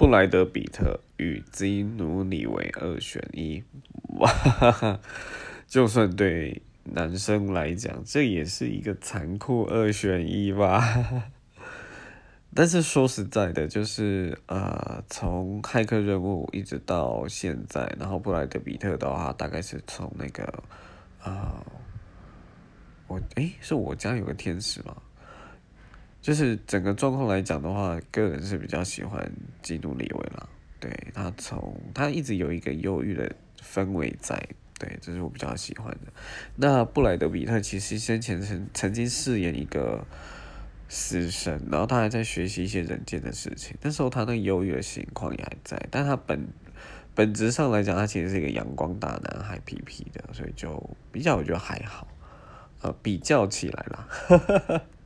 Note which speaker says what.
Speaker 1: 布莱德比特与基努里维二选一，哇哈哈！就算对男生来讲，这也是一个残酷二选一吧。但是说实在的，就是呃，从骇客任务一直到现在，然后布莱德比特的话，大概是从那个啊，我诶，是我家有个天使吗？就是整个状况来讲的话，个人是比较喜欢基努里维啦。对他从他一直有一个忧郁的氛围在，对，这是我比较喜欢的。那布莱德比特其实先前曾曾经饰演一个死神，然后他还在学习一些人间的事情。那时候他那忧郁的情况也还在，但他本本质上来讲，他其实是一个阳光大男孩，皮皮的，所以就比较我觉得还好，呃，比较起来啦。